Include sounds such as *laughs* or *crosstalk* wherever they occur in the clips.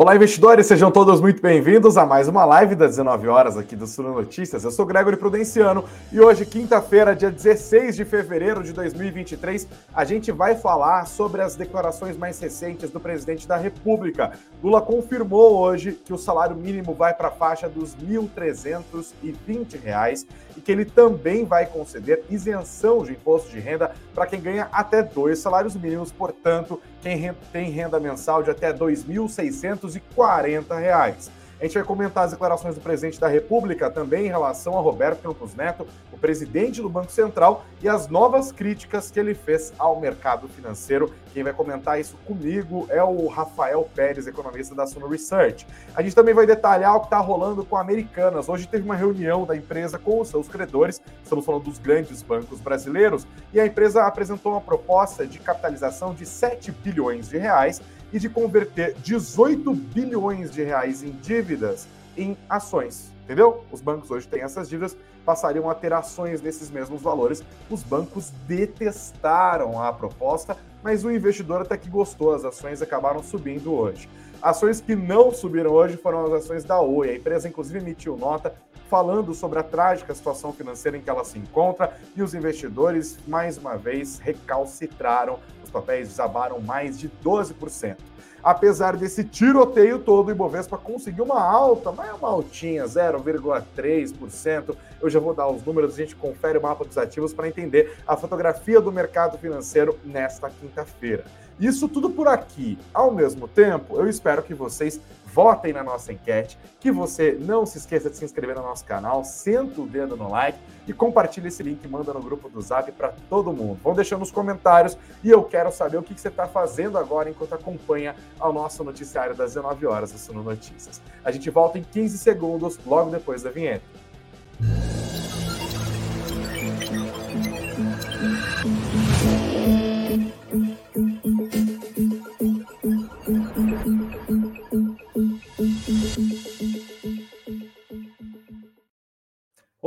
Olá, investidores, sejam todos muito bem-vindos a mais uma live das 19 horas aqui do Suno Notícias. Eu sou Gregory Prudenciano e hoje, quinta-feira, dia 16 de fevereiro de 2023, a gente vai falar sobre as declarações mais recentes do presidente da República. Lula confirmou hoje que o salário mínimo vai para a faixa dos R$ 1.320 e que ele também vai conceder isenção de imposto de renda para quem ganha até dois salários mínimos, portanto, tem renda mensal de até R$ 2.640. A gente vai comentar as declarações do presidente da República também em relação a Roberto Campos Neto, o presidente do Banco Central, e as novas críticas que ele fez ao mercado financeiro. Quem vai comentar isso comigo é o Rafael Pérez, economista da Suno Research. A gente também vai detalhar o que está rolando com Americanas. Hoje teve uma reunião da empresa com os seus credores, estamos falando dos grandes bancos brasileiros, e a empresa apresentou uma proposta de capitalização de 7 bilhões de reais e de converter 18 bilhões de reais em dívidas em ações. Entendeu? Os bancos hoje têm essas dívidas, passariam a ter ações desses mesmos valores. Os bancos detestaram a proposta, mas o investidor até que gostou, as ações acabaram subindo hoje. Ações que não subiram hoje foram as ações da Oi. A empresa, inclusive, emitiu nota falando sobre a trágica situação financeira em que ela se encontra e os investidores, mais uma vez, recalcitraram. Os papéis desabaram mais de 12%. Apesar desse tiroteio todo, o Ibovespa conseguiu uma alta, mas é uma altinha, 0,3%. Eu já vou dar os números, a gente confere o mapa dos ativos para entender a fotografia do mercado financeiro nesta quinta-feira. Isso tudo por aqui. Ao mesmo tempo, eu espero que vocês votem na nossa enquete, que você não se esqueça de se inscrever no nosso canal, senta o dedo no like e compartilhe esse link, manda no grupo do Zap para todo mundo. Vão deixando nos comentários e eu quero saber o que você está fazendo agora enquanto acompanha o nosso noticiário das 19 horas do Suno Notícias. A gente volta em 15 segundos, logo depois da vinheta.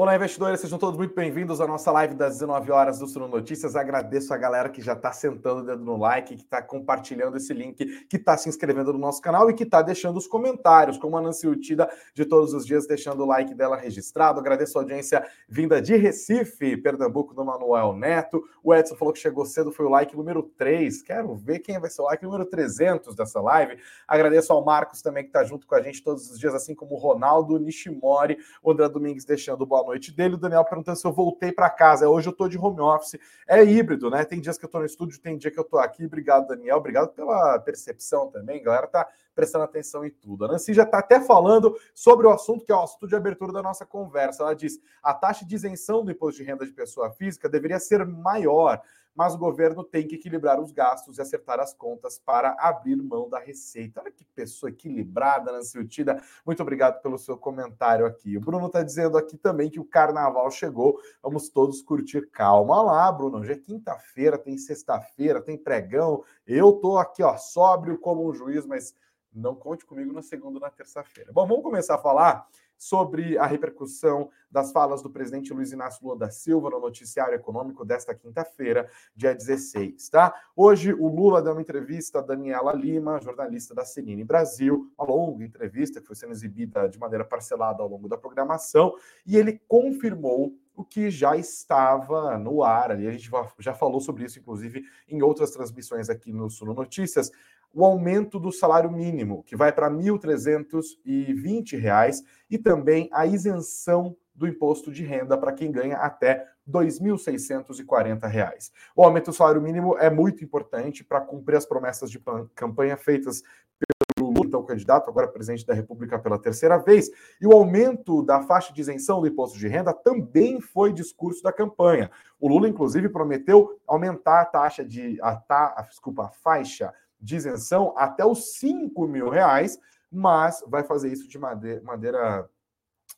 Olá, investidores, sejam todos muito bem-vindos à nossa live das 19 horas do Suno Notícias. Agradeço a galera que já está sentando o dedo no like, que está compartilhando esse link, que está se inscrevendo no nosso canal e que está deixando os comentários, como a Nancy Utida de todos os dias, deixando o like dela registrado. Agradeço a audiência vinda de Recife, Pernambuco, do Manuel Neto. O Edson falou que chegou cedo, foi o like número 3. Quero ver quem vai ser o like número 300 dessa live. Agradeço ao Marcos também, que está junto com a gente todos os dias, assim como o Ronaldo Nishimori, o André Domingues deixando boa noite dele. O Daniel perguntando se eu voltei para casa. Hoje eu estou de home office. É híbrido, né? Tem dias que eu estou no estúdio, tem dia que eu estou aqui. Obrigado, Daniel. Obrigado pela percepção também. A galera tá prestando atenção em tudo. A Nancy já está até falando sobre o assunto que é o assunto de abertura da nossa conversa. Ela diz: a taxa de isenção do imposto de renda de pessoa física deveria ser maior mas o governo tem que equilibrar os gastos e acertar as contas para abrir mão da receita. Olha que pessoa equilibrada, Nancy Utida. Muito obrigado pelo seu comentário aqui. O Bruno está dizendo aqui também que o carnaval chegou, vamos todos curtir. Calma lá, Bruno. Hoje é quinta-feira, tem sexta-feira, tem pregão. Eu tô aqui, ó, sóbrio como um juiz, mas não conte comigo na segunda ou na terça-feira. Bom, vamos começar a falar sobre a repercussão das falas do presidente Luiz Inácio Lula da Silva no noticiário econômico desta quinta-feira, dia 16, tá? Hoje o Lula deu uma entrevista a Daniela Lima, jornalista da Cenine Brasil, uma longa entrevista que foi sendo exibida de maneira parcelada ao longo da programação, e ele confirmou o que já estava no ar ali. A gente já falou sobre isso, inclusive, em outras transmissões aqui no Suno Notícias o aumento do salário mínimo, que vai para R$ 1.320, e também a isenção do imposto de renda para quem ganha até R$ 2.640. O aumento do salário mínimo é muito importante para cumprir as promessas de campanha feitas pelo Lula, então candidato, agora presidente da República pela terceira vez, e o aumento da faixa de isenção do imposto de renda também foi discurso da campanha. O Lula, inclusive, prometeu aumentar a taxa de a, ta, desculpa, a faixa de isenção até os 5 mil reais, mas vai fazer isso de maneira,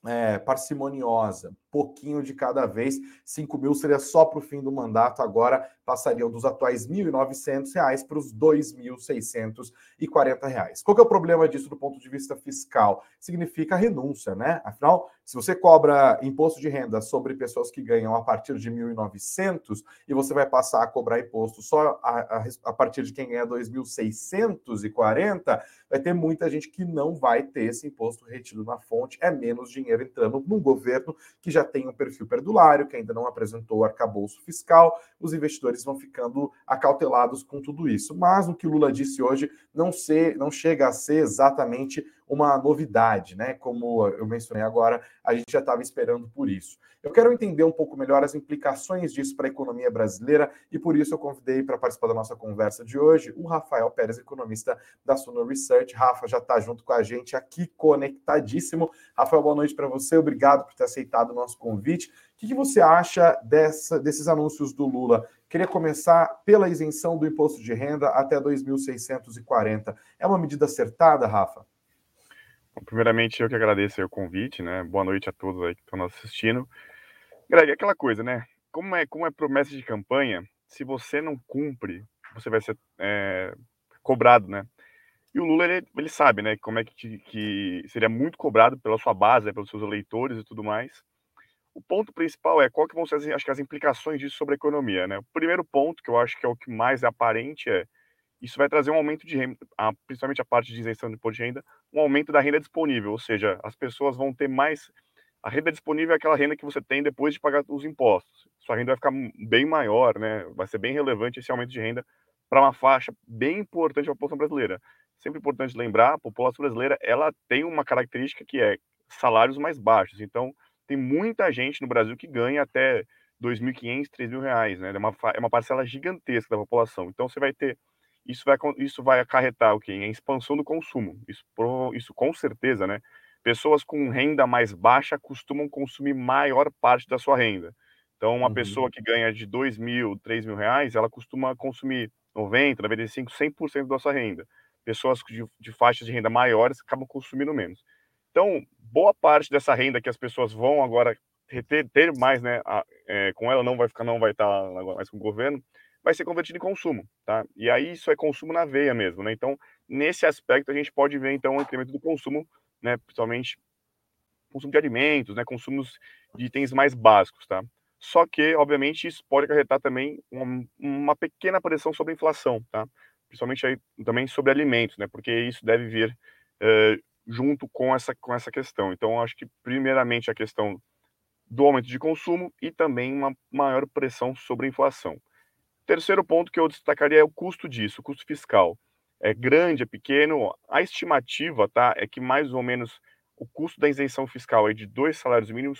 é, parcimoniosa. Pouquinho de cada vez. 5 mil seria só para o fim do mandato, agora passariam dos atuais R$ 1.900 para os R$ 2.640. Qual que é o problema disso do ponto de vista fiscal? Significa renúncia, né? Afinal, se você cobra imposto de renda sobre pessoas que ganham a partir de 1.900 e você vai passar a cobrar imposto só a, a, a partir de quem ganha 2.640, vai ter muita gente que não vai ter esse imposto retido na fonte. É menos dinheiro entrando num governo que já tem um perfil perdulário, que ainda não apresentou arcabouço fiscal. Os investidores vão ficando acautelados com tudo isso. Mas o que o Lula disse hoje não, ser, não chega a ser exatamente uma novidade, né? Como eu mencionei agora, a gente já estava esperando por isso. Eu quero entender um pouco melhor as implicações disso para a economia brasileira e por isso eu convidei para participar da nossa conversa de hoje o Rafael Pérez, economista da Suno Research. Rafa já está junto com a gente aqui, conectadíssimo. Rafael, boa noite para você. Obrigado por ter aceitado o nosso convite. O que, que você acha dessa, desses anúncios do Lula? Queria começar pela isenção do imposto de renda até 2.640. É uma medida acertada, Rafa? Primeiramente, eu que agradeço o convite, né? Boa noite a todos aí que estão nos assistindo. Greg, é aquela coisa, né? Como é, como é promessa de campanha, se você não cumpre, você vai ser é, cobrado, né? E o Lula, ele, ele sabe, né? Como é que, que seria muito cobrado pela sua base, né, pelos seus eleitores e tudo mais. O ponto principal é qual que vão ser as, acho que as implicações disso sobre a economia, né? O primeiro ponto, que eu acho que é o que mais é aparente, é isso vai trazer um aumento de renda, principalmente a parte de isenção de imposto de renda, um aumento da renda disponível, ou seja, as pessoas vão ter mais. A renda disponível é aquela renda que você tem depois de pagar os impostos. Sua renda vai ficar bem maior, né? Vai ser bem relevante esse aumento de renda para uma faixa bem importante da população brasileira. Sempre importante lembrar, a população brasileira ela tem uma característica que é salários mais baixos. Então, tem muita gente no Brasil que ganha até R$ 2.500, 3.000 reais, né? É uma, é uma parcela gigantesca da população. Então, você vai ter isso vai, isso vai acarretar o quê? A expansão do consumo. Isso, isso com certeza, né? Pessoas com renda mais baixa costumam consumir maior parte da sua renda. Então, uma uhum. pessoa que ganha de 2 mil, 3 mil reais, ela costuma consumir 90, 95, 100% da sua renda. Pessoas de, de faixas de renda maiores acabam consumindo menos. Então, boa parte dessa renda que as pessoas vão agora ter, ter mais, né, a, é, com ela não vai ficar, não vai estar mais com o governo, vai ser convertido em consumo, tá? E aí isso é consumo na veia mesmo, né? Então, nesse aspecto a gente pode ver então o incremento do consumo, né, principalmente consumo de alimentos, né, consumos de itens mais básicos, tá? Só que, obviamente, isso pode acarretar também uma, uma pequena pressão sobre a inflação, tá? Principalmente aí também sobre alimentos, né? Porque isso deve vir uh, junto com essa, com essa questão. Então, acho que, primeiramente, a questão do aumento de consumo e também uma maior pressão sobre a inflação. Terceiro ponto que eu destacaria é o custo disso, o custo fiscal. É grande, é pequeno. A estimativa tá, é que mais ou menos o custo da isenção fiscal aí de dois salários mínimos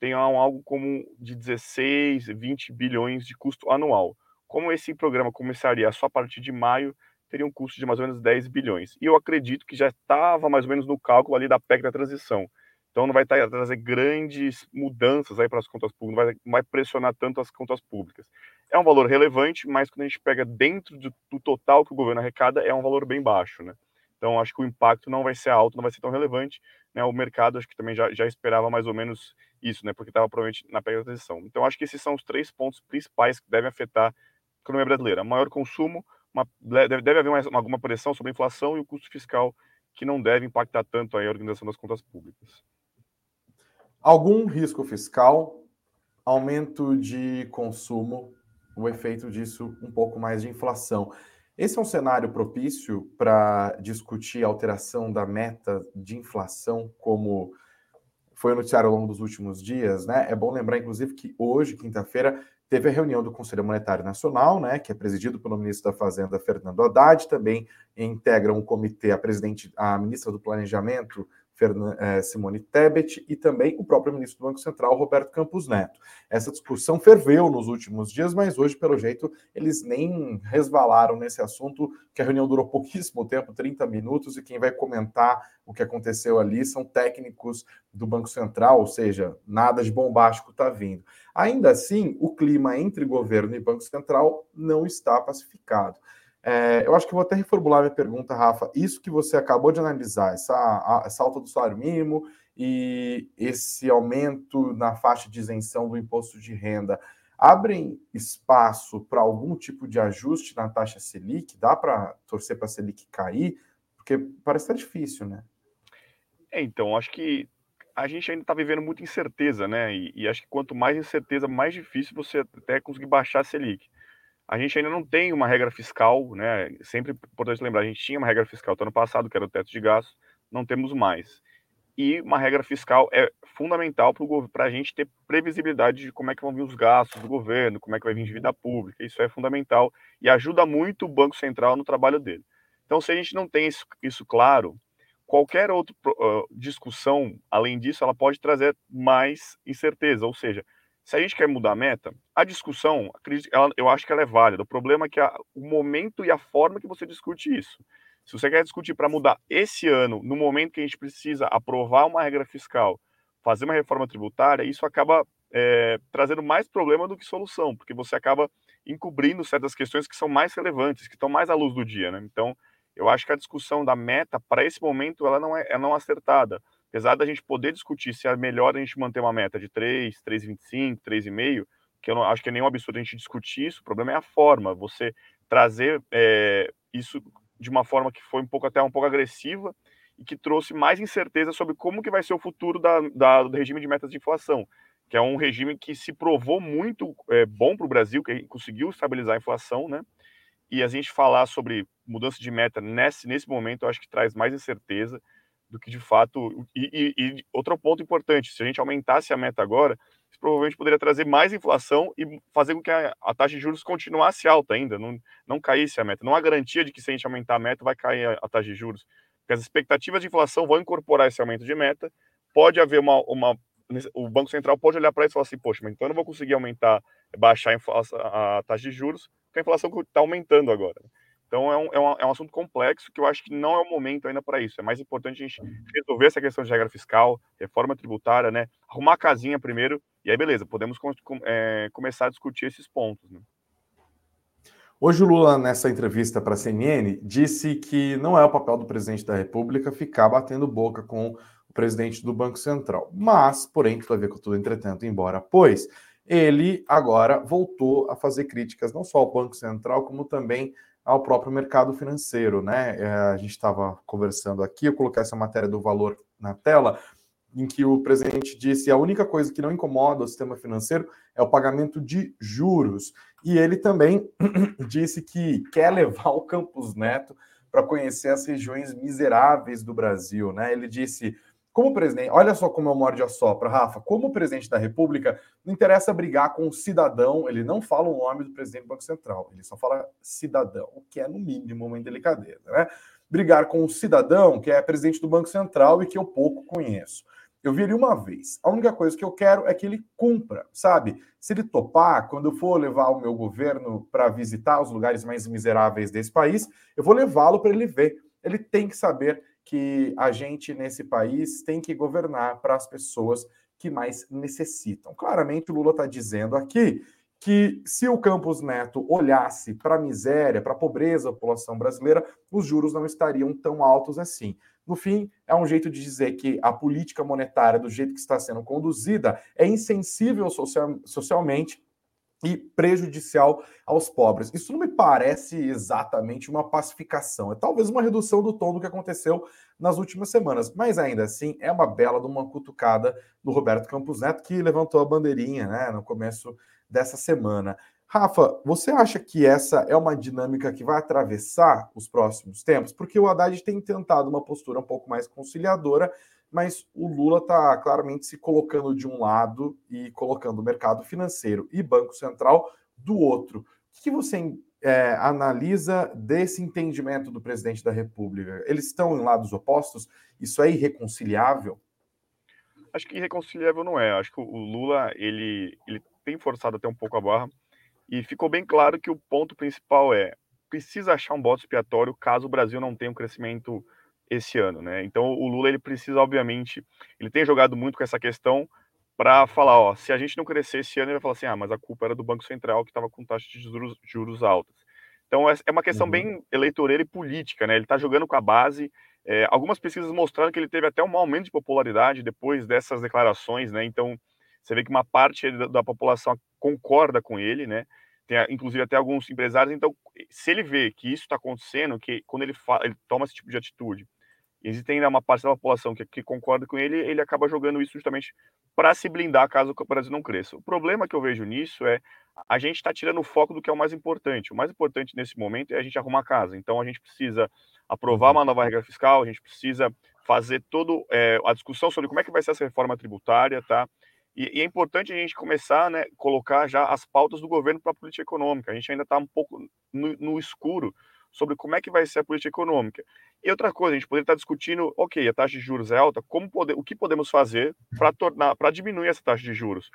tem algo como de 16, 20 bilhões de custo anual. Como esse programa começaria só a partir de maio, teria um custo de mais ou menos 10 bilhões. E eu acredito que já estava mais ou menos no cálculo ali da PEC da transição. Então não vai trazer grandes mudanças aí para as contas públicas, não vai pressionar tanto as contas públicas. É um valor relevante, mas quando a gente pega dentro do, do, total que o governo arrecada, é um valor bem baixo, né? Então, acho que o impacto não vai ser alto, não vai ser tão relevante. Né? O mercado, acho que também já, já esperava mais ou menos isso, né? Porque estava provavelmente na pega da transição. Então, acho que esses são os três pontos principais que devem afetar a economia brasileira. Maior consumo, uma, deve, deve haver uma, alguma pressão sobre a inflação e o custo fiscal que não deve impactar tanto a organização das contas públicas. Algum risco fiscal, aumento de consumo o efeito disso um pouco mais de inflação. Esse é um cenário propício para discutir a alteração da meta de inflação, como foi noticiado ao longo dos últimos dias, né? É bom lembrar, inclusive, que hoje, quinta-feira, teve a reunião do Conselho Monetário Nacional, né, que é presidido pelo ministro da Fazenda, Fernando Haddad, também integra um comitê a presidente, a ministra do Planejamento, Simone Tebet e também o próprio ministro do Banco Central, Roberto Campos Neto. Essa discussão ferveu nos últimos dias, mas hoje, pelo jeito, eles nem resvalaram nesse assunto, que a reunião durou *laughs* pouquíssimo tempo 30 minutos e quem vai comentar o que aconteceu ali são técnicos do Banco Central, ou seja, nada de bombástico está vindo. Ainda assim, o clima entre governo e Banco Central não está pacificado. É, eu acho que vou até reformular minha pergunta, Rafa. Isso que você acabou de analisar, essa, essa alta do salário mínimo e esse aumento na faixa de isenção do imposto de renda abrem espaço para algum tipo de ajuste na taxa Selic? Dá para torcer para a Selic cair? Porque parece estar difícil, né? É, então, acho que a gente ainda está vivendo muita incerteza, né? E, e, acho que quanto mais incerteza, mais difícil você até conseguir baixar a Selic. A gente ainda não tem uma regra fiscal, né? Sempre importante lembrar, a gente tinha uma regra fiscal do ano passado, que era o teto de gastos, não temos mais. E uma regra fiscal é fundamental para a gente ter previsibilidade de como é que vão vir os gastos do governo, como é que vai vir dívida pública. Isso é fundamental e ajuda muito o Banco Central no trabalho dele. Então, se a gente não tem isso, isso claro, qualquer outra uh, discussão, além disso, ela pode trazer mais incerteza. Ou seja, se a gente quer mudar a meta, a discussão, ela, eu acho que ela é válida. O problema é que a, o momento e a forma que você discute isso. Se você quer discutir para mudar esse ano, no momento que a gente precisa aprovar uma regra fiscal, fazer uma reforma tributária, isso acaba é, trazendo mais problema do que solução, porque você acaba encobrindo certas questões que são mais relevantes, que estão mais à luz do dia. Né? Então, eu acho que a discussão da meta, para esse momento, ela não é, é não acertada. Apesar da gente poder discutir se é melhor a gente manter uma meta de 3, 3,25, 3,5, que eu não acho que é nenhum absurdo a gente discutir isso, o problema é a forma, você trazer é, isso de uma forma que foi um pouco até um pouco agressiva e que trouxe mais incerteza sobre como que vai ser o futuro da, da do regime de metas de inflação, que é um regime que se provou muito é, bom para o Brasil, que conseguiu estabilizar a inflação, né? E a gente falar sobre mudança de meta nesse, nesse momento, eu acho que traz mais incerteza do que de fato. E, e, e outro ponto importante: se a gente aumentasse a meta agora, provavelmente poderia trazer mais inflação e fazer com que a, a, taxa de juros continuasse alta ainda, não, não caísse a meta. Não há garantia de que se a gente aumentar a meta vai cair a, a taxa de juros, porque as expectativas de inflação vão incorporar esse aumento de meta. Pode haver uma, uma o Banco Central pode olhar para isso e falar assim, poxa, mas então eu não vou conseguir aumentar, baixar a, a taxa de juros, porque a inflação está aumentando agora. Então é um, é, um, é um assunto complexo que eu acho que não é o momento ainda para isso. É mais importante a gente resolver essa questão de regra fiscal, reforma tributária, né? Arrumar a casinha primeiro, e aí beleza, podemos com, é, começar a discutir esses pontos. Né? Hoje o Lula, nessa entrevista para a CNN, disse que não é o papel do presidente da República ficar batendo boca com o presidente do Banco Central. Mas, porém, ver com tudo entretanto, embora pois, ele agora voltou a fazer críticas não só ao Banco Central, como também ao próprio mercado financeiro, né? É, a gente estava conversando aqui, eu coloquei essa matéria do valor na tela, em que o presidente disse a única coisa que não incomoda o sistema financeiro é o pagamento de juros. E ele também *clears throat* disse que quer levar o Campos Neto para conhecer as regiões miseráveis do Brasil, né? Ele disse como presidente, olha só como o morde a sopra, Rafa. Como presidente da República, não interessa brigar com o cidadão, ele não fala o nome do presidente do Banco Central, ele só fala cidadão, o que é, no mínimo, uma indelicadeza, né? Brigar com o cidadão, que é presidente do Banco Central e que eu pouco conheço. Eu vi ele uma vez. A única coisa que eu quero é que ele cumpra, sabe? Se ele topar, quando eu for levar o meu governo para visitar os lugares mais miseráveis desse país, eu vou levá-lo para ele ver. Ele tem que saber que a gente nesse país tem que governar para as pessoas que mais necessitam. Claramente, o Lula está dizendo aqui que se o Campos Neto olhasse para a miséria, para a pobreza da população brasileira, os juros não estariam tão altos assim. No fim, é um jeito de dizer que a política monetária, do jeito que está sendo conduzida, é insensível social, socialmente e prejudicial aos pobres. Isso não me parece exatamente uma pacificação, é talvez uma redução do tom do que aconteceu nas últimas semanas, mas ainda assim é uma bela de uma cutucada do Roberto Campos Neto que levantou a bandeirinha, né, no começo dessa semana. Rafa, você acha que essa é uma dinâmica que vai atravessar os próximos tempos? Porque o Haddad tem tentado uma postura um pouco mais conciliadora, mas o Lula está claramente se colocando de um lado e colocando o mercado financeiro e Banco Central do outro. O que você é, analisa desse entendimento do presidente da República? Eles estão em lados opostos? Isso é irreconciliável? Acho que irreconciliável não é. Acho que o Lula ele, ele tem forçado até um pouco a barra e ficou bem claro que o ponto principal é precisa achar um bode expiatório caso o Brasil não tenha um crescimento esse ano, né? Então o Lula ele precisa, obviamente, ele tem jogado muito com essa questão para falar, ó, se a gente não crescer esse ano, ele vai falar assim, ah, mas a culpa era do Banco Central que estava com taxa de juros, juros altas. Então é, é uma questão uhum. bem eleitoreira e política, né? Ele está jogando com a base, É, algumas pesquisas mostraram que ele teve até um aumento de popularidade depois dessas declarações, né? Então, você vê que uma parte da, da população concorda com ele, né? Tem, inclusive até alguns empresários. Então, se ele vê que isso está acontecendo, que quando ele, fala, ele toma esse tipo de atitude, existe ainda uma parte da população que, que concorda com ele, ele acaba jogando isso justamente para se blindar caso o Brasil não cresça. O problema que eu vejo nisso é a gente está tirando o foco do que é o mais importante. O mais importante nesse momento é a gente arrumar a casa. Então a gente precisa aprovar uhum. uma nova regra fiscal, a gente precisa fazer toda é, a discussão sobre como é que vai ser essa reforma tributária, tá? E, e é importante a gente começar, né, colocar já as pautas do governo para a política econômica. A gente ainda está um pouco no, no escuro sobre como é que vai ser a política econômica. E outra coisa, a gente poderia estar discutindo, ok, a taxa de juros é alta, como pode, o que podemos fazer para tornar, para diminuir essa taxa de juros?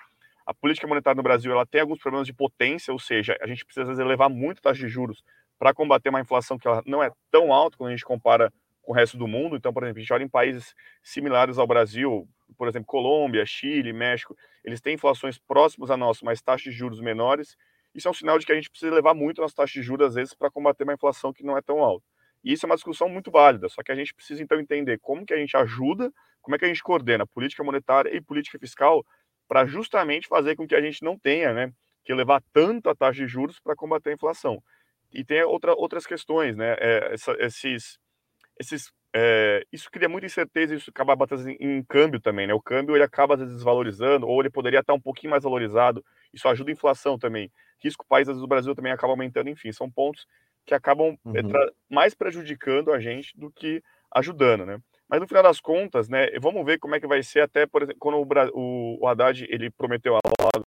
A política monetária no Brasil ela tem alguns problemas de potência, ou seja, a gente precisa elevar muito a taxa de juros para combater uma inflação que ela não é tão alta quando a gente compara com o resto do mundo. Então, por exemplo, a gente olha em países similares ao Brasil, por exemplo, Colômbia, Chile, México, eles têm inflações próximas a nossa, mas taxas de juros menores. Isso é um sinal de que a gente precisa levar muito nas taxas de juros, às vezes, para combater uma inflação que não é tão alta. E isso é uma discussão muito válida, só que a gente precisa, então, entender como que a gente ajuda, como é que a gente coordena política monetária e política fiscal para justamente fazer com que a gente não tenha né, que levar tanto a taxa de juros para combater a inflação. E tem outra, outras questões, né? É, essa, esses, esses, é, isso cria muita incerteza, isso acaba batendo em, em, câmbio também, né? O câmbio ele acaba desvalorizando, ou ele poderia estar um pouquinho mais valorizado. Isso ajuda a inflação também risco países do Brasil também acaba aumentando, enfim, são pontos que acabam uhum. mais prejudicando a gente do que ajudando, né? Mas no final das contas, né, vamos ver como é que vai ser até, por exemplo, quando o, o, o Haddad ele prometeu a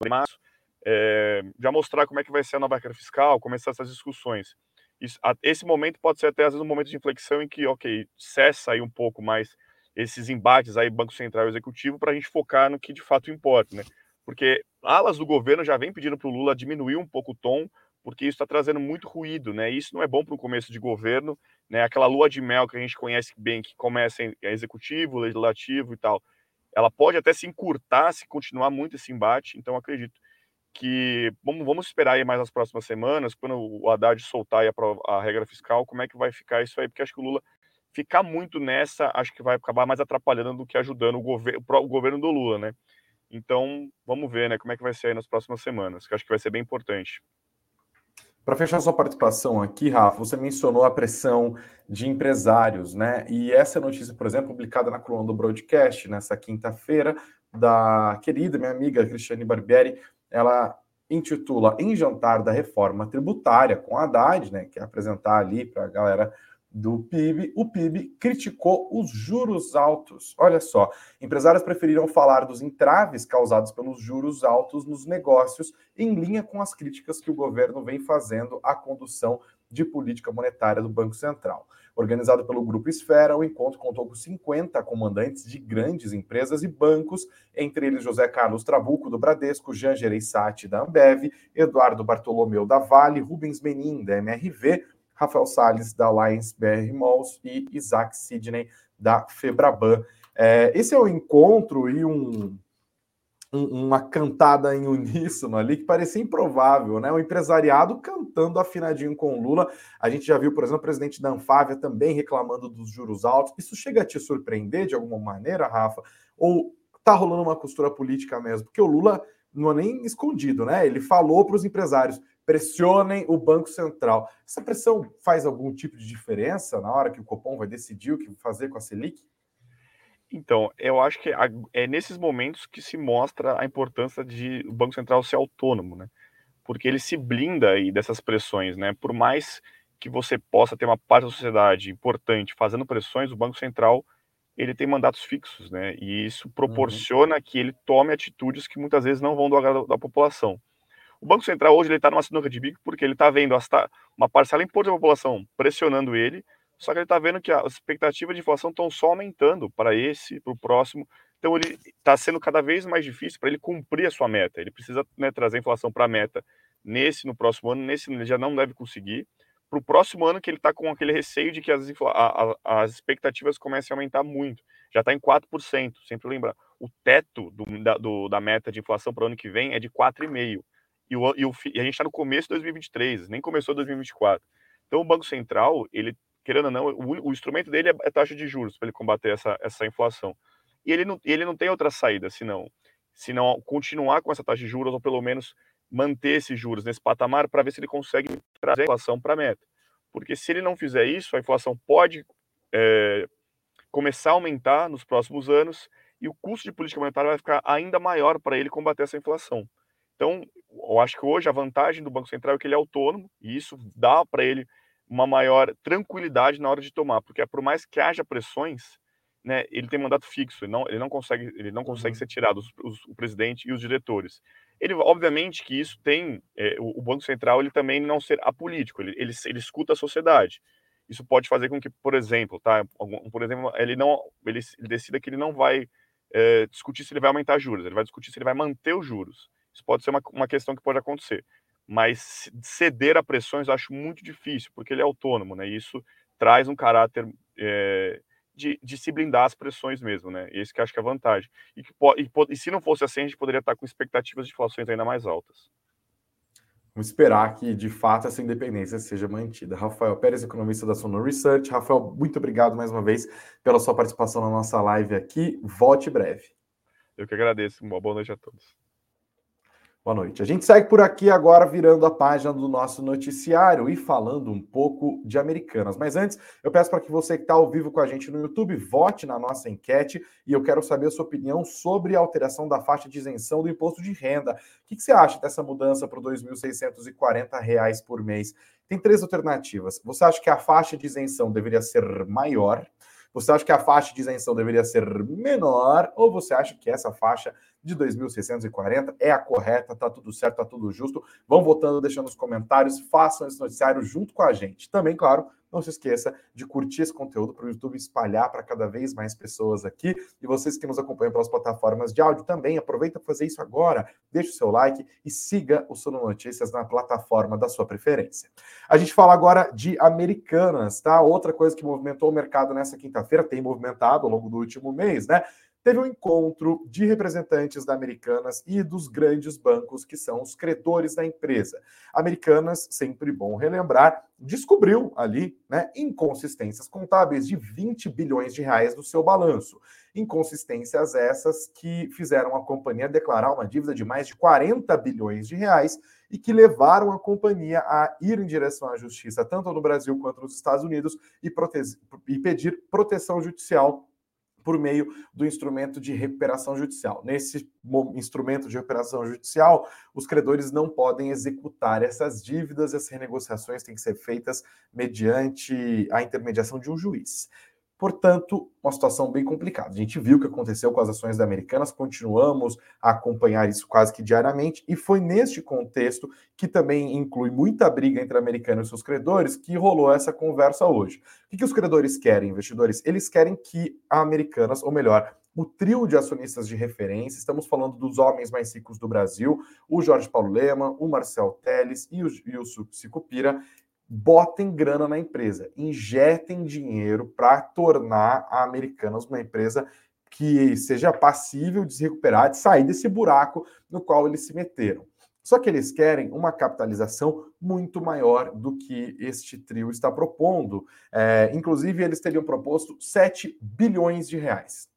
em março, é, já mostrar como é que vai ser a nova regra fiscal, começar essas discussões. Isso, esse momento pode ser até às vezes um momento de inflexão em que, ok, cessa aí um pouco mais esses embates aí Banco Central e Executivo para a gente focar no que de fato importa, né? porque alas do governo já vem pedindo para o Lula diminuir um pouco o tom, porque isso está trazendo muito ruído, né? Isso não é bom para o começo de governo, né? Aquela lua de mel que a gente conhece bem, que começa em executivo, legislativo e tal, ela pode até se encurtar se continuar muito esse embate. Então, acredito que vamos, esperar aí mais nas próximas semanas, quando o Haddad soltar a, a regra fiscal, como é que vai ficar isso aí, porque acho que o Lula ficar muito nessa, acho que vai acabar mais atrapalhando do que ajudando o, gover o governo do Lula, né? Então, vamos ver né, como é que vai ser aí nas próximas semanas, que acho que vai ser bem importante. Para fechar sua participação aqui, Rafa, você mencionou a pressão de empresários, né? E essa notícia, por exemplo, publicada na coluna do Broadcast nessa quinta-feira, da querida minha amiga Cristiane Barbieri, ela intitula Em Jantar da Reforma Tributária com Haddad, né? Que é apresentar ali para a galera do PIB, o PIB criticou os juros altos. Olha só, empresários preferiram falar dos entraves causados pelos juros altos nos negócios, em linha com as críticas que o governo vem fazendo à condução de política monetária do Banco Central. Organizado pelo Grupo Esfera, o encontro contou com 50 comandantes de grandes empresas e bancos, entre eles José Carlos Trabuco, do Bradesco, Jean Gereissati, da Ambev, Eduardo Bartolomeu, da Vale, Rubens Menin, da MRV, Rafael Salles, da Alliance BR Malls, e Isaac Sidney, da Febraban. É, esse é o encontro e um, um, uma cantada em uníssono ali que parecia improvável, né? O empresariado cantando afinadinho com Lula. A gente já viu, por exemplo, o presidente da Anfávia também reclamando dos juros altos. Isso chega a te surpreender de alguma maneira, Rafa? Ou tá rolando uma costura política mesmo? Porque o Lula não é nem escondido, né? Ele falou para os empresários: pressionem o Banco Central. Essa pressão faz algum tipo de diferença na hora que o Copom vai decidir o que fazer com a Selic? Então, eu acho que é nesses momentos que se mostra a importância de o Banco Central ser autônomo, né? Porque ele se blinda aí dessas pressões, né? Por mais que você possa ter uma parte da sociedade importante fazendo pressões, o Banco Central ele tem mandatos fixos, né? E isso proporciona uhum. que ele tome atitudes que muitas vezes não vão do agrado da população. O Banco Central hoje está numa sinuca de bico porque ele está vendo uma parcela importante da população pressionando ele, só que ele está vendo que as expectativas de inflação estão só aumentando para esse, para o próximo. Então ele está sendo cada vez mais difícil para ele cumprir a sua meta. Ele precisa né, trazer a inflação para a meta nesse, no próximo ano. Nesse ele já não deve conseguir. Para o próximo ano que ele está com aquele receio de que as, a, a, as expectativas comecem a aumentar muito. Já está em 4%. Sempre lembrar, o teto do, da, do, da meta de inflação para o ano que vem é de 4,5%. E, e, o, e a gente está no começo de 2023, nem começou 2024. Então o Banco Central, ele querendo ou não, o, o instrumento dele é, é taxa de juros para ele combater essa, essa inflação. E ele não, ele não tem outra saída senão, senão continuar com essa taxa de juros ou pelo menos manter esses juros nesse patamar para ver se ele consegue trazer a inflação para a meta. Porque se ele não fizer isso, a inflação pode é, começar a aumentar nos próximos anos e o custo de política monetária vai ficar ainda maior para ele combater essa inflação. Então, eu acho que hoje a vantagem do Banco Central é que ele é autônomo e isso dá para ele uma maior tranquilidade na hora de tomar, porque por mais que haja pressões, né, ele tem mandato fixo, ele não, ele não consegue, ele não consegue uhum. ser tirado os, os, o presidente e os diretores. Ele, obviamente, que isso tem é, o, o, Banco Central, ele também não ser apolítico, ele, ele, ele escuta a sociedade. Isso pode fazer com que, por exemplo, tá, por exemplo, ele não, ele, ele decida que ele não vai é, discutir se ele vai aumentar juros, ele vai discutir se ele vai manter os juros. Isso pode ser uma, uma questão que pode acontecer. Mas ceder a pressões eu acho muito difícil, porque ele é autônomo, né? E isso traz um caráter é, de, de, se blindar as pressões mesmo, né? Esse que acho que é a vantagem. E, que, e, e se não fosse assim, a gente poderia estar com expectativas de inflações ainda mais altas. Vamos esperar que, de fato, essa independência seja mantida. Rafael Pérez, economista da Sono Research. Rafael, muito obrigado mais uma vez pela sua participação na nossa live aqui. Volte breve. Eu que agradeço. Uma boa noite a todos. Boa noite. A gente segue por aqui agora, virando a página do nosso noticiário e falando um pouco de Americanas. Mas antes, eu peço para que você que está ao vivo com a gente no YouTube vote na nossa enquete e eu quero saber a sua opinião sobre a alteração da faixa de isenção do imposto de renda. O que, que você acha dessa mudança para R$ 2.640 por mês? Tem três alternativas. Você acha que a faixa de isenção deveria ser maior? Você acha que a faixa de isenção deveria ser menor? Ou você acha que essa faixa de 2.640 é a correta? Tá tudo certo, tá tudo justo? Vão votando, deixando nos comentários, façam esse noticiário junto com a gente. Também, claro, não se esqueça de curtir esse conteúdo para o YouTube espalhar para cada vez mais pessoas aqui. E vocês que nos acompanham pelas plataformas de áudio também, aproveita para fazer isso agora, deixe o seu like e siga o Sono Notícias na plataforma da sua preferência. A gente fala agora de Americanas, tá? Outra coisa que movimentou o mercado nessa quinta-feira, tem movimentado ao longo do último mês, né? Teve um encontro de representantes da Americanas e dos grandes bancos que são os credores da empresa. Americanas, sempre bom relembrar, descobriu ali né, inconsistências contábeis de 20 bilhões de reais no seu balanço. Inconsistências essas que fizeram a companhia declarar uma dívida de mais de 40 bilhões de reais e que levaram a companhia a ir em direção à justiça, tanto no Brasil quanto nos Estados Unidos, e, e pedir proteção judicial por meio do instrumento de recuperação judicial. Nesse instrumento de recuperação judicial, os credores não podem executar essas dívidas, as renegociações têm que ser feitas mediante a intermediação de um juiz. Portanto, uma situação bem complicada. A gente viu o que aconteceu com as ações da Americanas, continuamos a acompanhar isso quase que diariamente, e foi neste contexto, que também inclui muita briga entre Americanas e seus credores, que rolou essa conversa hoje. O que, que os credores querem, investidores? Eles querem que a Americanas, ou melhor, o trio de acionistas de referência, estamos falando dos homens mais ricos do Brasil, o Jorge Paulo Lema, o Marcel Teles e o, e o Sicupira, botem grana na empresa, injetem dinheiro para tornar a Americanas uma empresa que seja passível de se recuperar, de sair desse buraco no qual eles se meteram. Só que eles querem uma capitalização muito maior do que este trio está propondo. É, inclusive, eles teriam proposto 7 bilhões de reais.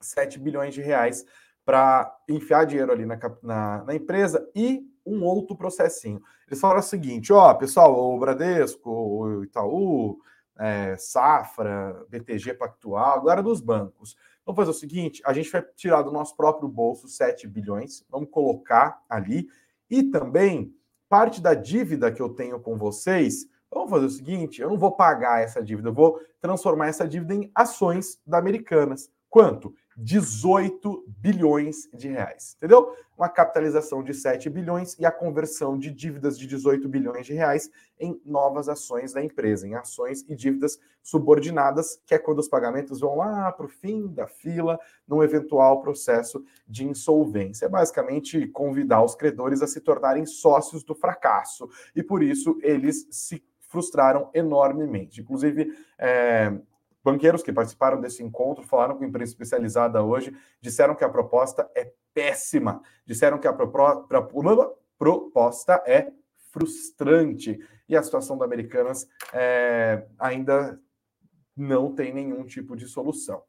7 bilhões de reais para enfiar dinheiro ali na, na, na empresa e um outro processinho. Eles falaram o seguinte: ó, pessoal, o Bradesco, o Itaú, é, Safra, BTG Pactual, agora dos bancos. Vamos fazer o seguinte: a gente vai tirar do nosso próprio bolso 7 bilhões, vamos colocar ali, e também parte da dívida que eu tenho com vocês. Vamos fazer o seguinte: eu não vou pagar essa dívida, eu vou transformar essa dívida em ações da Americanas. Quanto? 18 bilhões de reais, entendeu? Uma capitalização de 7 bilhões e a conversão de dívidas de 18 bilhões de reais em novas ações da empresa, em ações e dívidas subordinadas, que é quando os pagamentos vão lá para o fim da fila, num eventual processo de insolvência. É basicamente convidar os credores a se tornarem sócios do fracasso, e por isso eles se frustraram enormemente. Inclusive, é, Banqueiros que participaram desse encontro falaram com a imprensa especializada hoje, disseram que a proposta é péssima, disseram que a proposta é frustrante e a situação da Americanas é, ainda não tem nenhum tipo de solução.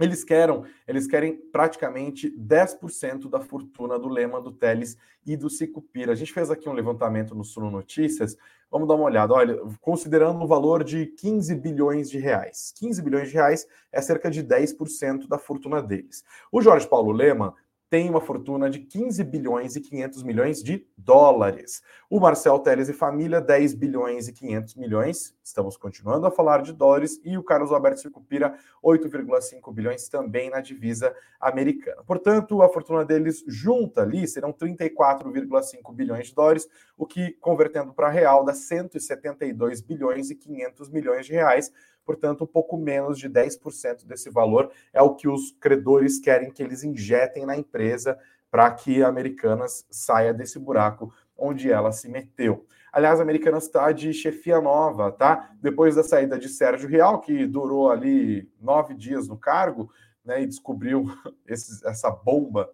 Eles querem, eles querem praticamente 10% da fortuna do Lema, do Teles e do Sicupira. A gente fez aqui um levantamento no Suno Notícias. Vamos dar uma olhada. Olha, considerando o valor de 15 bilhões de reais. 15 bilhões de reais é cerca de 10% da fortuna deles. O Jorge Paulo Lema tem uma fortuna de 15 bilhões e 500 milhões de dólares. O Marcel Teles e família, 10 bilhões e 500 milhões. Estamos continuando a falar de dólares. E o Carlos Alberto Circupira, 8,5 bilhões também na divisa americana. Portanto, a fortuna deles junta ali serão 34,5 bilhões de dólares, o que, convertendo para real, dá 172 bilhões e 500 milhões de reais portanto, um pouco menos de 10% desse valor é o que os credores querem que eles injetem na empresa para que a Americanas saia desse buraco onde ela se meteu. Aliás, a Americanas está de chefia nova, tá? Depois da saída de Sérgio Real, que durou ali nove dias no cargo, né, e descobriu *laughs* esse, essa bomba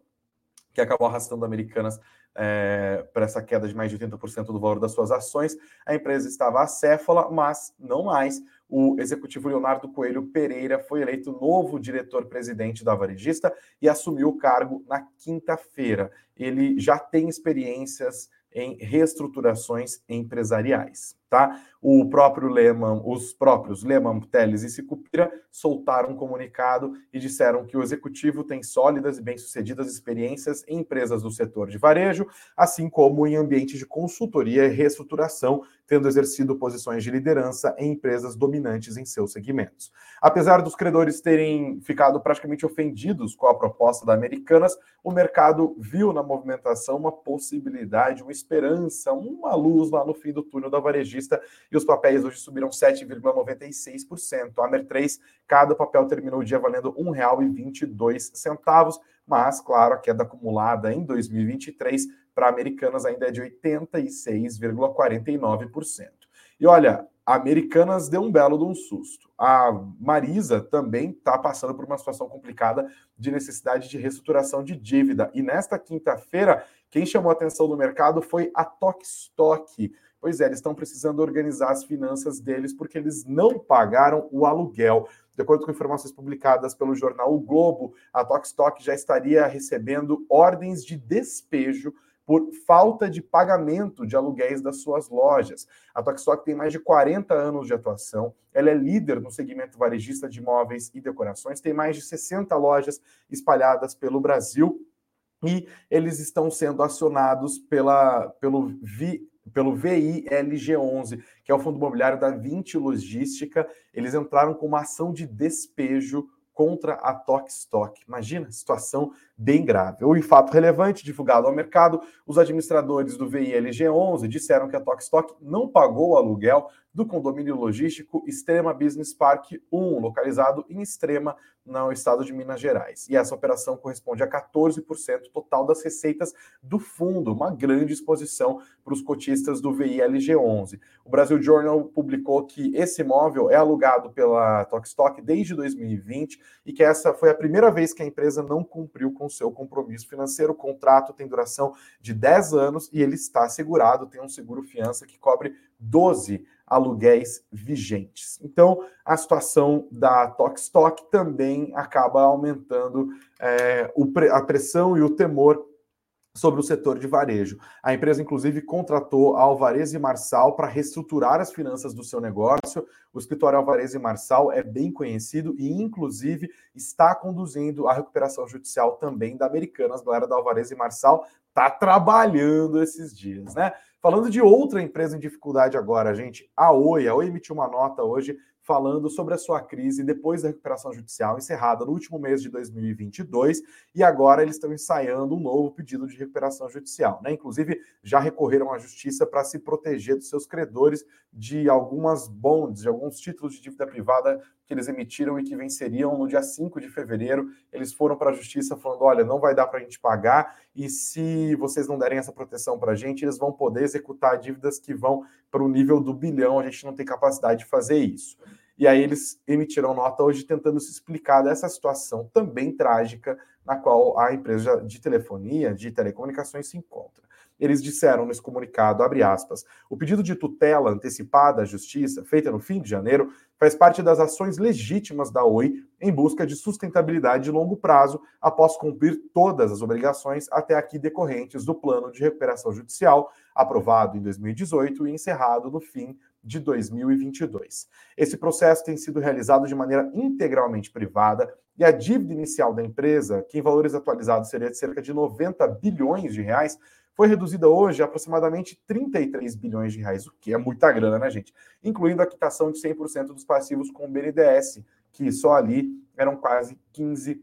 que acabou arrastando a Americanas é, para essa queda de mais de 80% do valor das suas ações. A empresa estava acéfala, mas não mais. O executivo Leonardo Coelho Pereira foi eleito novo diretor-presidente da Varejista e assumiu o cargo na quinta-feira. Ele já tem experiências em reestruturações empresariais tá? O próprio Lehman, os próprios Lehman, Teles e Sicupira soltaram um comunicado e disseram que o executivo tem sólidas e bem-sucedidas experiências em empresas do setor de varejo, assim como em ambientes de consultoria e reestruturação, tendo exercido posições de liderança em empresas dominantes em seus segmentos. Apesar dos credores terem ficado praticamente ofendidos com a proposta da Americanas, o mercado viu na movimentação uma possibilidade, uma esperança, uma luz lá no fim do túnel da varejista e os papéis hoje subiram 7,96%. A Amer 3, cada papel terminou o dia valendo R$ 1,22, mas, claro, a queda acumulada em 2023 para Americanas ainda é de 86,49%. E olha, Americanas deu um belo de um susto. A Marisa também está passando por uma situação complicada de necessidade de reestruturação de dívida. E nesta quinta-feira, quem chamou a atenção do mercado foi a Tokstok. Pois é, eles estão precisando organizar as finanças deles porque eles não pagaram o aluguel. De acordo com informações publicadas pelo jornal O Globo, a Tokstok já estaria recebendo ordens de despejo por falta de pagamento de aluguéis das suas lojas. A Tokstok tem mais de 40 anos de atuação, ela é líder no segmento varejista de móveis e decorações, tem mais de 60 lojas espalhadas pelo Brasil e eles estão sendo acionados pela, pelo Vi, pelo VILG11, que é o fundo imobiliário da 20 Logística. Eles entraram com uma ação de despejo contra a Tokstok. Imagina, situação bem grave. O fato relevante divulgado ao mercado, os administradores do VILG11 disseram que a Tokstok não pagou o aluguel do condomínio logístico Extrema Business Park 1, localizado em Extrema, no estado de Minas Gerais. E essa operação corresponde a 14% total das receitas do fundo, uma grande exposição para os cotistas do VILG11. O Brasil Journal publicou que esse imóvel é alugado pela Tokstok desde 2020 e que essa foi a primeira vez que a empresa não cumpriu com seu compromisso financeiro. O contrato tem duração de 10 anos e ele está assegurado, tem um seguro fiança que cobre 12 aluguéis vigentes. Então, a situação da Tokstok também acaba aumentando é, o, a pressão e o temor sobre o setor de varejo. A empresa, inclusive, contratou a Alvarez e Marçal para reestruturar as finanças do seu negócio. O escritório Alvarez e Marçal é bem conhecido e, inclusive, está conduzindo a recuperação judicial também da Americanas. Galera da Alvarez e Marçal está trabalhando esses dias, né? Falando de outra empresa em dificuldade agora, gente, a Oi. A Oi emitiu uma nota hoje falando sobre a sua crise depois da recuperação judicial encerrada no último mês de 2022 e agora eles estão ensaiando um novo pedido de recuperação judicial. Né? Inclusive, já recorreram à justiça para se proteger dos seus credores de algumas bonds, de alguns títulos de dívida privada que eles emitiram e que venceriam no dia 5 de fevereiro. Eles foram para a justiça falando: olha, não vai dar para a gente pagar, e se vocês não derem essa proteção para a gente, eles vão poder executar dívidas que vão para o nível do bilhão. A gente não tem capacidade de fazer isso. E aí eles emitiram nota hoje tentando se explicar dessa situação também trágica na qual a empresa de telefonia, de telecomunicações se encontra. Eles disseram nesse comunicado, aspas, o pedido de tutela antecipada à justiça, feita no fim de janeiro, faz parte das ações legítimas da Oi em busca de sustentabilidade de longo prazo, após cumprir todas as obrigações até aqui decorrentes do plano de recuperação judicial, aprovado em 2018 e encerrado no fim de 2022. Esse processo tem sido realizado de maneira integralmente privada e a dívida inicial da empresa, que em valores atualizados seria de cerca de 90 bilhões de reais, foi reduzida hoje a aproximadamente 33 bilhões de reais, o que é muita grana, né, gente? Incluindo a quitação de 100% dos passivos com o BNDES, que só ali eram quase 15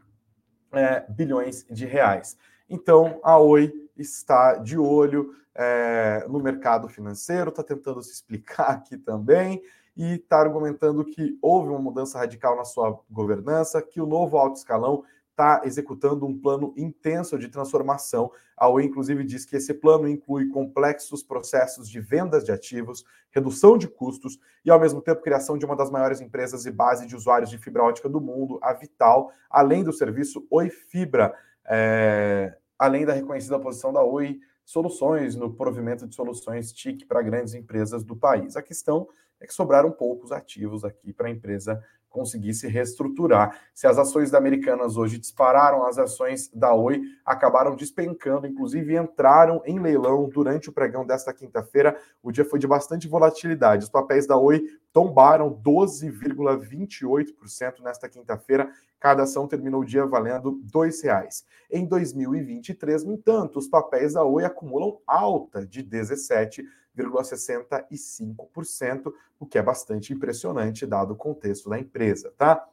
é, bilhões de reais. Então, a Oi está de olho é, no mercado financeiro, está tentando se explicar aqui também e está argumentando que houve uma mudança radical na sua governança, que o novo alto escalão está executando um plano intenso de transformação. A Oi, inclusive, diz que esse plano inclui complexos processos de vendas de ativos, redução de custos e, ao mesmo tempo, criação de uma das maiores empresas e base de usuários de fibra ótica do mundo, a Vital, além do serviço Oi Fibra, é... além da reconhecida posição da Oi Soluções no provimento de soluções TIC para grandes empresas do país. A questão é que sobraram poucos ativos aqui para a empresa conseguir se reestruturar. Se as ações da Americanas hoje dispararam, as ações da Oi acabaram despencando, inclusive entraram em leilão durante o pregão desta quinta-feira. O dia foi de bastante volatilidade. Os papéis da Oi tombaram 12,28% nesta quinta-feira. Cada ação terminou o dia valendo R$ 2,00. Em 2023, no entanto, os papéis da Oi acumulam alta de 17%. 0,65%, o que é bastante impressionante dado o contexto da empresa, tá?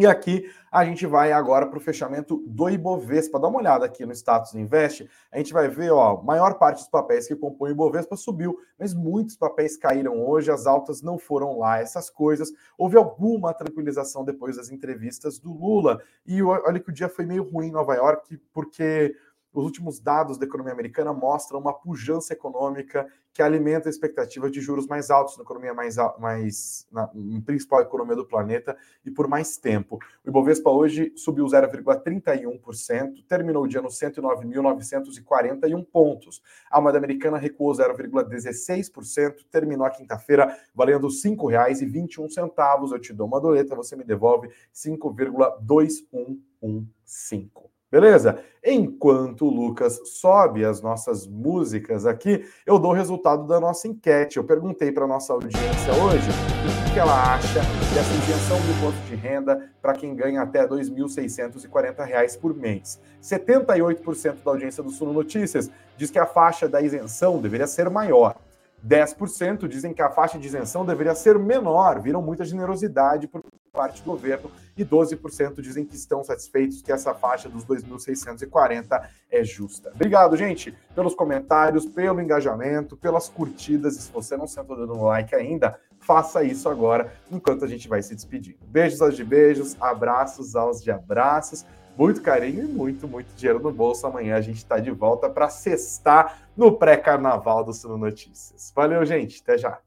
E aqui a gente vai agora para o fechamento do Ibovespa. Dá uma olhada aqui no status Invest. A gente vai ver, ó, maior parte dos papéis que compõem o Ibovespa subiu, mas muitos papéis caíram hoje, as altas não foram lá, essas coisas. Houve alguma tranquilização depois das entrevistas do Lula. E olha que o dia foi meio ruim em Nova York, porque os últimos dados da economia americana mostram uma pujança econômica que alimenta a expectativa de juros mais altos na economia mais, mais na, na principal economia do planeta e por mais tempo. O Ibovespa hoje subiu 0,31%, terminou o dia nos 109.941 pontos. A moeda americana recuou 0,16%, terminou a quinta-feira valendo R$ 5,21. Eu te dou uma doleta, você me devolve 5,2115. Beleza? Enquanto o Lucas sobe as nossas músicas aqui, eu dou o resultado da nossa enquete. Eu perguntei para nossa audiência hoje o que ela acha dessa isenção do imposto de renda para quem ganha até R$ 2.640 por mês. 78% da audiência do Suno Notícias diz que a faixa da isenção deveria ser maior. 10% dizem que a faixa de isenção deveria ser menor, viram muita generosidade por parte do governo, e 12% dizem que estão satisfeitos que essa faixa dos 2.640 é justa. Obrigado, gente, pelos comentários, pelo engajamento, pelas curtidas, e se você não sentou dando like ainda, faça isso agora, enquanto a gente vai se despedindo. Beijos aos de beijos, abraços aos de abraços muito carinho e muito, muito dinheiro no bolso. Amanhã a gente está de volta para sextar no pré-carnaval do Suno Notícias. Valeu, gente. Até já.